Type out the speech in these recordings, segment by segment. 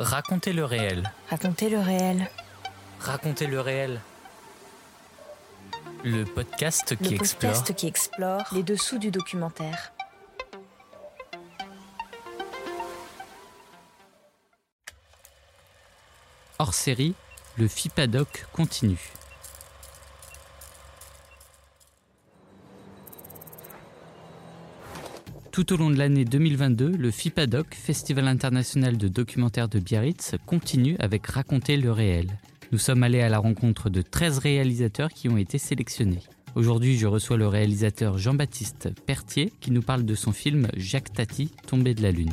Racontez le réel. Racontez le réel. Racontez le réel. Le podcast qui le explore. podcast qui explore les dessous du documentaire. Hors série, le FIPADOC continue. Tout au long de l'année 2022, le FIPADOC, Festival international de documentaire de Biarritz, continue avec Raconter le réel. Nous sommes allés à la rencontre de 13 réalisateurs qui ont été sélectionnés. Aujourd'hui, je reçois le réalisateur Jean-Baptiste Pertier qui nous parle de son film Jacques Tati, Tombé de la Lune.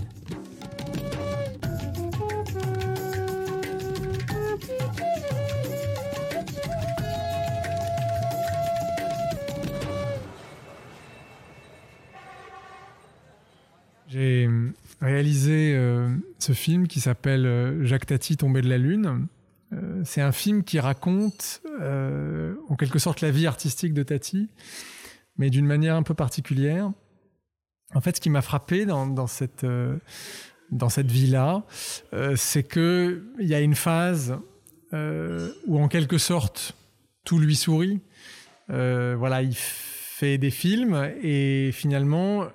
J'ai réalisé euh, ce film qui s'appelle euh, Jacques Tati, Tombé de la Lune. Euh, c'est un film qui raconte euh, en quelque sorte la vie artistique de Tati, mais d'une manière un peu particulière. En fait, ce qui m'a frappé dans, cette, euh, dans cette vie-là, euh, c'est qu'il y a une phase euh, où en quelque sorte tout lui sourit. Euh, voilà, il fait des films et finalement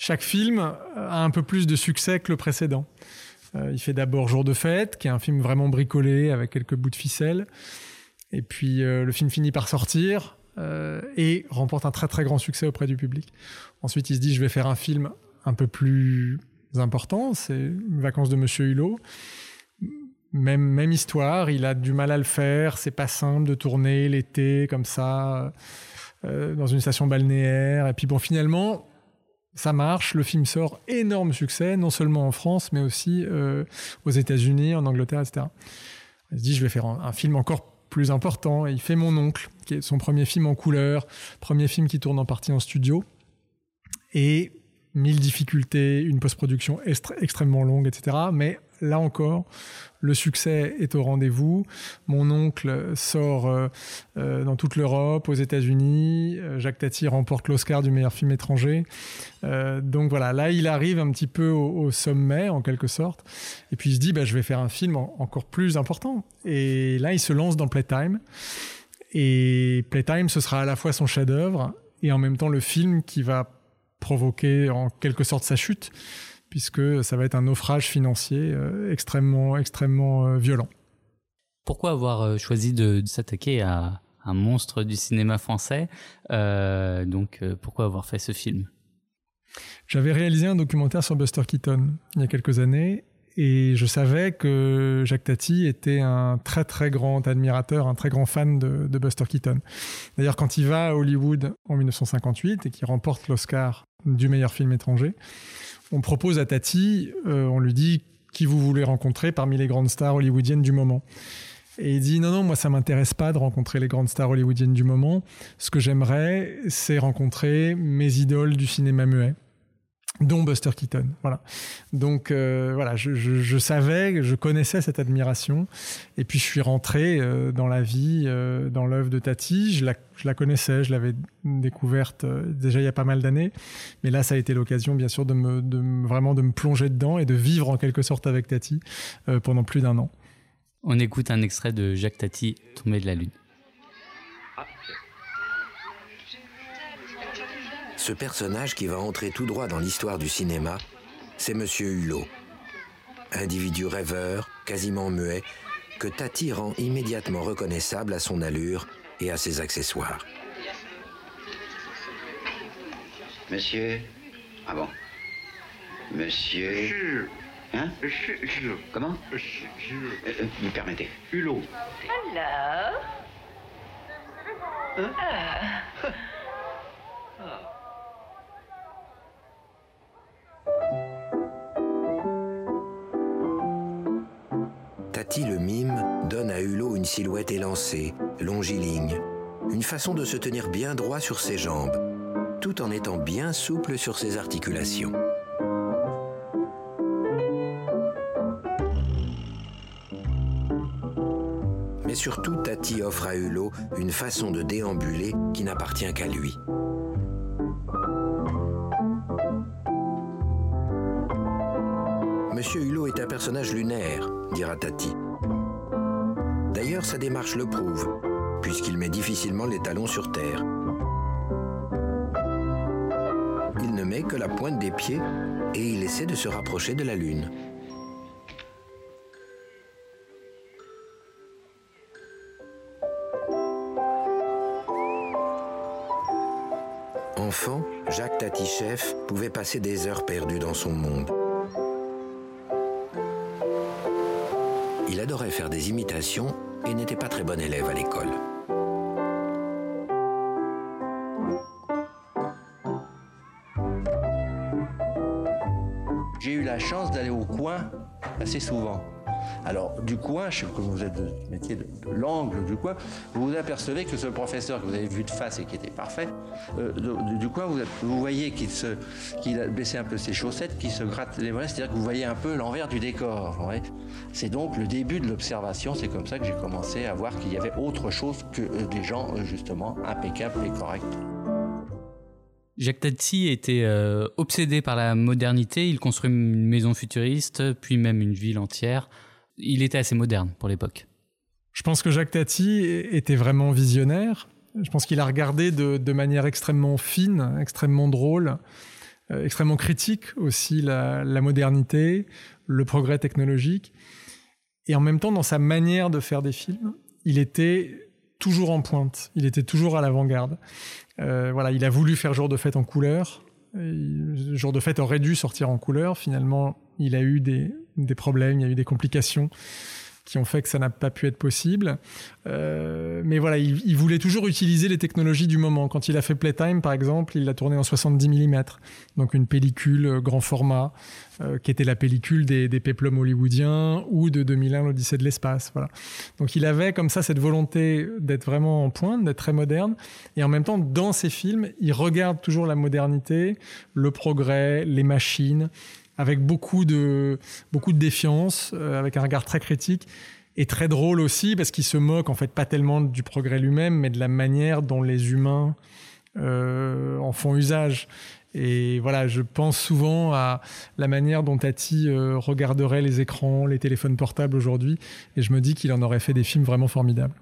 chaque film a un peu plus de succès que le précédent. Euh, il fait d'abord Jour de fête, qui est un film vraiment bricolé avec quelques bouts de ficelle. Et puis euh, le film finit par sortir euh, et remporte un très très grand succès auprès du public. Ensuite, il se dit je vais faire un film un peu plus important, c'est Vacances de Monsieur Hulot. Même, même histoire, il a du mal à le faire, c'est pas simple de tourner l'été comme ça, euh, dans une station balnéaire. Et puis bon, finalement, ça marche, le film sort, énorme succès, non seulement en France, mais aussi euh, aux États-Unis, en Angleterre, etc. Il se dit, je vais faire un, film encore plus important. Il fait Mon Oncle, qui est son premier film en couleur, premier film qui tourne en partie en studio. Et mille difficultés, une post-production extrêmement longue, etc. Mais là encore, le succès est au rendez-vous. Mon oncle sort euh, euh, dans toute l'Europe, aux États-Unis. Euh, Jacques Tati remporte l'Oscar du meilleur film étranger. Donc voilà, là il arrive un petit peu au, sommet en quelque sorte. Et puis il se dit, bah, je vais faire un film en, encore plus important. Et là il se lance dans Playtime. Et Playtime, ce sera à la fois son chef-d'œuvre et en même temps le film qui va provoquer en quelque sorte sa chute puisque ça va être un naufrage financier euh, extrêmement, extrêmement euh, violent. Pourquoi avoir euh, choisi de, de s'attaquer à un monstre du cinéma français euh, Donc, pourquoi avoir fait ce film? J'avais réalisé un documentaire sur Buster Keaton il y a quelques années et je savais que Jacques Tati était un très très grand admirateur, un très grand fan de, de Buster Keaton. D'ailleurs, quand il va à Hollywood en 1958 et qu'il remporte l'Oscar du meilleur film étranger, on propose à Tati, euh, on lui dit qui vous voulez rencontrer parmi les grandes stars hollywoodiennes du moment. Et il dit non, non, moi ça m'intéresse pas de rencontrer les grandes stars hollywoodiennes du moment. Ce que j'aimerais, c'est rencontrer mes idoles du cinéma muet dont Buster Keaton. Voilà. Donc euh, voilà, je, je, je, savais, je connaissais cette admiration, et puis je suis rentré euh, dans la vie, euh, dans l'œuvre de Tati. Je la, je la connaissais, je l'avais découverte euh, déjà il y a pas mal d'années, mais là ça a été l'occasion, bien sûr, de me, de vraiment de me plonger dedans et de vivre en quelque sorte avec Tati euh, pendant plus d'un an. On écoute un extrait de Jacques Tati, Tombé de la lune. Ce personnage qui va entrer tout droit dans l'histoire du cinéma, c'est Monsieur Hulot. Individu rêveur, quasiment muet, que Tati rend immédiatement reconnaissable à son allure et à ses accessoires. Monsieur? Ah bon? Monsieur? Hein? Comment? Euh, euh, Vous permettez. Hulot. Hello. Ah. Tati le mime donne à Hulot une silhouette élancée, longiligne, une façon de se tenir bien droit sur ses jambes, tout en étant bien souple sur ses articulations. Mais surtout, Tati offre à Hulot une façon de déambuler qui n'appartient qu'à lui. Monsieur Hulot est un personnage lunaire, dira Tati. D'ailleurs, sa démarche le prouve, puisqu'il met difficilement les talons sur terre. Il ne met que la pointe des pieds et il essaie de se rapprocher de la Lune. Enfant, Jacques Tatichef pouvait passer des heures perdues dans son monde. Il adorait faire des imitations et n'était pas très bon élève à l'école. J'ai eu la chance d'aller au coin assez souvent. Alors, du coin, je sais que vous êtes de métier de, l'angle du coin, vous vous apercevez que ce professeur que vous avez vu de face et qui était parfait, euh, du, coin, vous, voyez qu'il qu'il a baissé un peu ses chaussettes, qu'il se gratte les mollets, c'est-à-dire que vous voyez un peu l'envers du décor. C'est donc le début de l'observation, c'est comme ça que j'ai commencé à voir qu'il y avait autre chose que euh, des gens, euh, justement, impeccables et corrects. Jacques Tati était obsédé par la modernité. Il construit une maison futuriste, puis même une ville entière il était assez moderne pour l'époque. Je pense que Jacques Tati était vraiment visionnaire. Je pense qu'il a regardé de, manière extrêmement fine, extrêmement drôle, euh, extrêmement critique aussi la, modernité, le progrès technologique. Et en même temps, dans sa manière de faire des films, il était toujours en pointe, il était toujours à l'avant-garde. Euh, voilà, il a voulu faire Jour de fête en couleur. Jour de fête aurait dû sortir en couleur. Finalement, il a eu des, des problèmes, il y a eu des complications qui ont fait que ça n'a pas pu être possible. Euh, mais voilà, il, voulait toujours utiliser les technologies du moment. Quand il a fait Playtime, par exemple, il l'a tourné en 70 mm, donc une pellicule euh, grand format, euh, qui était la pellicule des, des péplums hollywoodiens ou de 2001, l'Odyssée de l'espace. Voilà. Donc il avait comme ça cette volonté d'être vraiment en pointe, d'être très moderne, et en même temps, dans ses films, il regarde toujours la modernité, le progrès, les machines, avec beaucoup de, beaucoup de défiance, euh, avec un regard très critique et très drôle aussi parce qu'il se moque en fait pas tellement du progrès lui-même, mais de la manière dont les humains euh, en font usage. Et voilà, je pense souvent à la manière dont Tati euh, regarderait les écrans, les téléphones portables aujourd'hui, et je me dis qu'il en aurait fait des films vraiment formidables.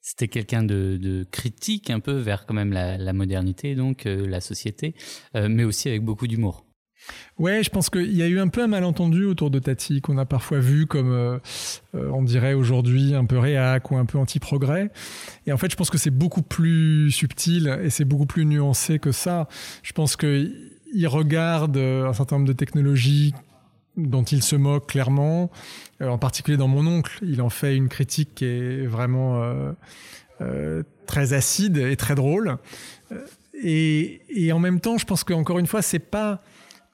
C'était quelqu'un de, critique un peu vers quand même la, modernité, donc la société, mais aussi avec beaucoup d'humour. Ouais, je pense qu'il y a eu un peu un malentendu autour de Tati qu'on a parfois vu comme, euh, euh, on dirait aujourd'hui, un peu réac ou un peu anti-progrès. Et en fait, je pense que c'est beaucoup plus subtil et c'est beaucoup plus nuancé que ça. Je pense qu'il regarde euh, un certain nombre de technologies dont il se moque clairement, en particulier dans Mon Oncle. Il en fait une critique qui est vraiment très acide et très drôle. Et, et en même temps, je pense qu'encore une fois, c'est pas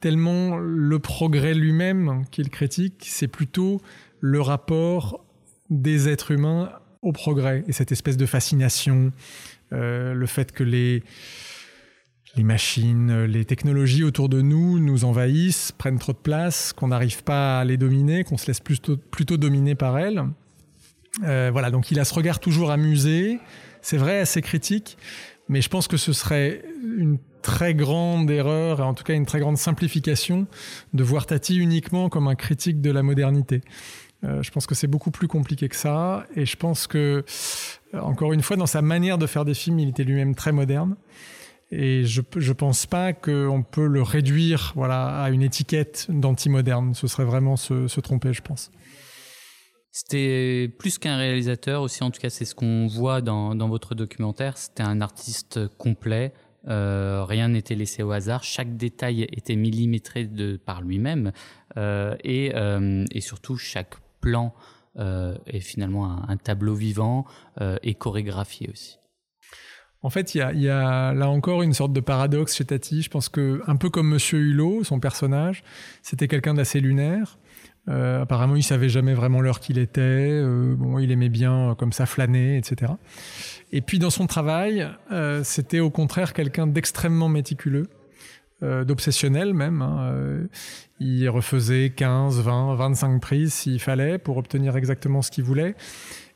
tellement le progrès lui-même qu'il critique, c'est plutôt le rapport des êtres humains au progrès et cette espèce de fascination, euh, le fait que les, machines, les technologies autour de nous nous envahissent, prennent trop de place, qu'on n'arrive pas à les dominer, qu'on se laisse plutôt, plutôt dominer par elles. Euh, voilà, donc il a ce regard toujours amusé, c'est vrai, assez critique, mais je pense que ce serait une très grande erreur, et en tout cas une très grande simplification, de voir Tati uniquement comme un critique de la modernité. Euh, je pense que c'est beaucoup plus compliqué que ça, et je pense que, euh, encore une fois, dans sa manière de faire des films, il était lui-même très moderne. Et je ne pense pas qu'on peut le réduire voilà, à une étiquette d'anti-moderne. Ce serait vraiment se, se tromper, je pense. C'était plus qu'un réalisateur aussi, en tout cas c'est ce qu'on voit dans, dans, votre documentaire. C'était un artiste complet, euh, rien n'était laissé au hasard, chaque détail était millimétré de, par lui-même euh, et, euh, et, surtout chaque plan est finalement un, tableau vivant et chorégraphié aussi. En fait, il y a, y a, là encore une sorte de paradoxe chez Tati. Je pense que, un peu comme Monsieur Hulot, son personnage, c'était quelqu'un d'assez lunaire. Euh, apparemment, il savait jamais vraiment l'heure qu'il était. Euh, bon, il aimait bien euh, comme ça flâner, etc. Et puis dans son travail, c'était au contraire quelqu'un d'extrêmement méticuleux, d'obsessionnel même. Hein. il refaisait 15, 20, 25 prises s'il fallait pour obtenir exactement ce qu'il voulait.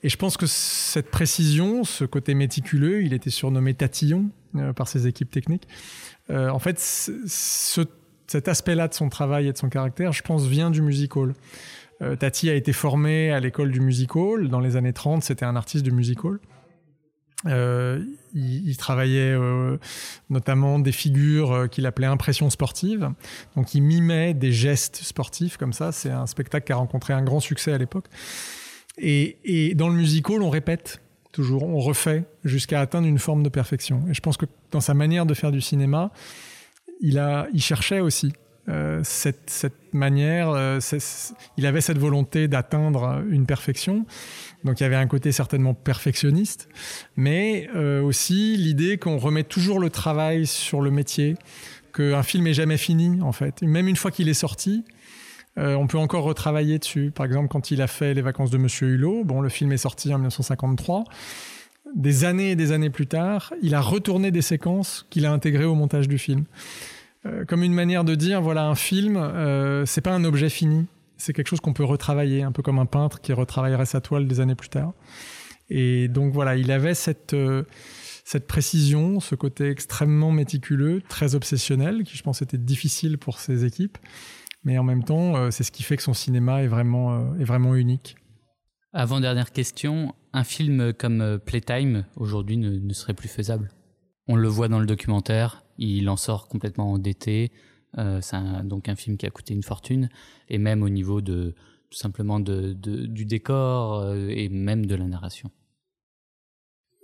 Et je pense que cette précision, ce côté méticuleux, il était surnommé Tatillon par ses équipes techniques. en fait, ce cet aspect-là de son travail et de son caractère, je pense, vient du music hall. Euh, Tati a été formé à l'école du music hall. Dans les années 30, c'était un artiste de music hall. Euh, il, il, travaillait euh, notamment des figures qu'il appelait impressions sportives. Donc il mimait des gestes sportifs comme ça. C'est un spectacle qui a rencontré un grand succès à l'époque. Et, et, dans le musical, on répète toujours, on refait jusqu'à atteindre une forme de perfection. Et je pense que dans sa manière de faire du cinéma, il, cherchait aussi euh, cette, manière, euh, il avait cette volonté d'atteindre une perfection. Donc il y avait un côté certainement perfectionniste, mais euh, aussi l'idée qu'on remet toujours le travail sur le métier, qu'un film est jamais fini en fait. Même une fois qu'il est sorti, on peut encore retravailler dessus. Par exemple, quand il a fait Les vacances de Monsieur Hulot, bon, le film est sorti en 1953. Des années et des années plus tard, il a retourné des séquences qu'il a intégrées au montage du film. Euh, comme une manière de dire, voilà, un film, euh, c'est pas un objet fini, c'est quelque chose qu'on peut retravailler, un peu comme un peintre qui retravaillerait sa toile des années plus tard. Et donc voilà, il avait cette, euh, cette précision, ce côté extrêmement méticuleux, très obsessionnel, qui je pense était difficile pour ses équipes. Mais en même temps, euh, c'est ce qui fait que son cinéma est vraiment, est vraiment unique. Avant-dernière question, un film comme euh, Playtime, aujourd'hui, ne, serait plus faisable. On le voit dans le documentaire, il en sort complètement endetté. Euh, c'est donc un film qui a coûté une fortune. Et même au niveau de tout simplement du décor euh, et même de la narration.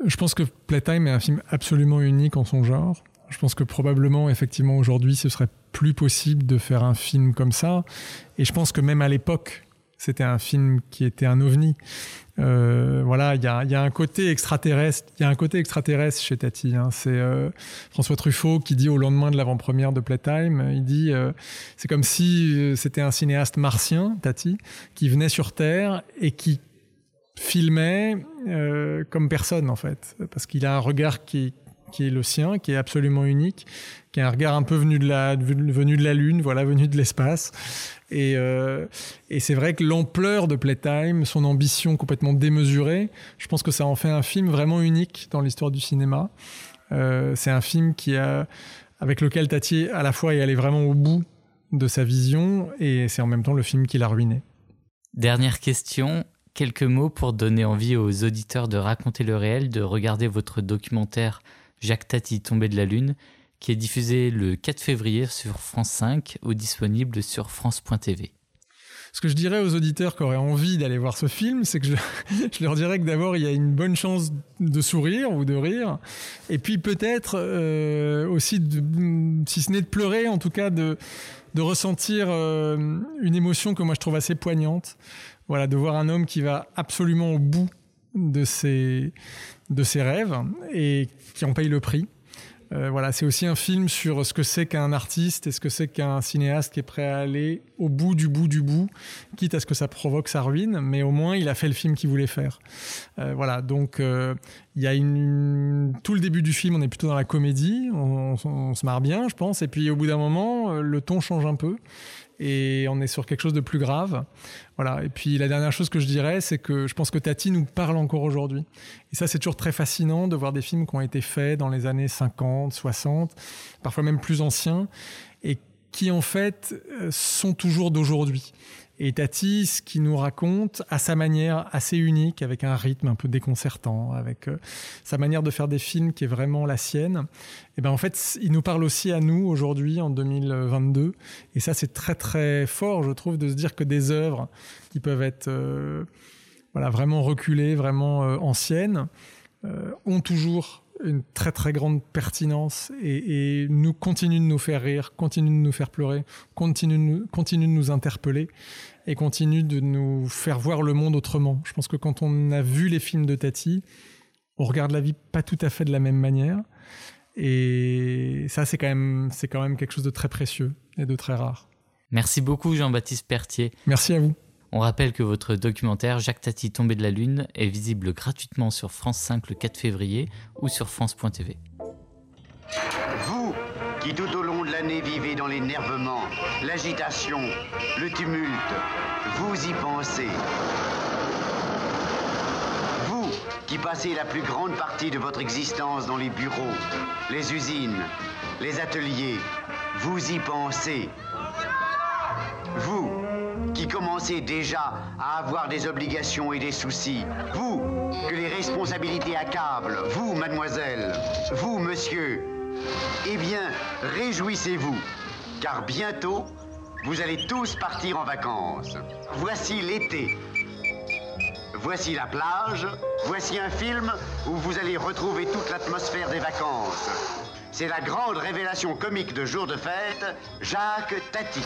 Je pense que Playtime est un film absolument unique en son genre. Je pense que probablement, effectivement, aujourd'hui, ce serait plus possible de faire un film comme ça. Et je pense que même à l'époque, c'était un film qui était un ovni. Euh, voilà, il y a, un côté extraterrestre. Il y a un côté extraterrestre chez Tati. Hein. C'est euh, François Truffaut qui dit au lendemain de l'avant-première de Playtime, il dit euh, c'est comme si c'était un cinéaste martien, Tati, qui venait sur Terre et qui filmait euh, comme personne en fait, parce qu'il a un regard qui, qui est le sien, qui est absolument unique, qui est un regard un peu venu de la, venu de la Lune, voilà, venu de l'espace. Et, euh, et c'est vrai que l'ampleur de Playtime, son ambition complètement démesurée, je pense que ça en fait un film vraiment unique dans l'histoire du cinéma. Euh, c'est un film qui a, avec lequel Tati à la fois est allé vraiment au bout de sa vision, et c'est en même temps le film qui l'a ruiné. Dernière question, quelques mots pour donner envie aux auditeurs de raconter le réel, de regarder votre documentaire Jacques Tati tombé de la lune, qui est diffusé le 4 février sur France 5 ou disponible sur France.tv. Ce que je dirais aux auditeurs qui auraient envie d'aller voir ce film, c'est que je, leur dirais que d'abord, il y a une bonne chance de sourire ou de rire, et puis peut-être euh, aussi, si ce n'est de pleurer, en tout cas de, de ressentir euh, une émotion que moi je trouve assez poignante. Voilà, de voir un homme qui va absolument au bout de ses, de ses rêves et qui en paye le prix. Euh, voilà, c'est aussi un film sur ce que c'est qu'un artiste et ce que c'est qu'un cinéaste qui est prêt à aller au bout du bout du bout, quitte à ce que ça provoque sa ruine, mais au moins il a fait le film qu'il voulait faire. Euh, voilà, donc euh, il y a une... tout le début du film, on est plutôt dans la comédie, on, se marre bien, je pense, et puis au bout d'un moment, le ton change un peu et on est sur quelque chose de plus grave. Voilà. Et puis la dernière chose que je dirais, c'est que je pense que Tati nous parle encore aujourd'hui. Et ça, c'est toujours très fascinant de voir des films qui ont été faits dans les années 50, 60, parfois même plus anciens, et qui en fait sont toujours d'aujourd'hui. Et Tati, ce qui nous raconte à sa manière assez unique, avec un rythme un peu déconcertant, avec euh, sa manière de faire des films qui est vraiment la sienne, et ben en fait, il nous parle aussi à nous aujourd'hui, en 2022. Et ça, c'est très très fort, je trouve, de se dire que des œuvres qui peuvent être euh, voilà, vraiment reculées, vraiment euh, anciennes, ont toujours une très très grande pertinence et, et, nous continue de nous faire rire, continue de nous faire pleurer, continue de nous, continue de nous interpeller et continue de nous faire voir le monde autrement. Je pense que quand on a vu les films de Tati, on regarde la vie pas tout à fait de la même manière. Et ça, c'est quand, même, c'est quand même quelque chose de très précieux et de très rare. Merci beaucoup Jean-Baptiste Pertier. Merci à vous. On rappelle que votre documentaire Jacques Tati tombé de la lune est visible gratuitement sur France 5 le 4 février ou sur France.tv. Vous qui tout au long de l'année vivez dans l'énervement, l'agitation, le tumulte, vous y pensez. Vous qui passez la plus grande partie de votre existence dans les bureaux, les usines, les ateliers, vous y pensez. Vous, commencez déjà à avoir des obligations et des soucis. Vous, que les responsabilités accablent. Vous, mademoiselle. Vous, monsieur. Eh bien, réjouissez-vous, car bientôt, vous allez tous partir en vacances. Voici l'été. Voici la plage. Voici un film où vous allez retrouver toute l'atmosphère des vacances. C'est la grande révélation comique de jour de fête, Jacques Tati.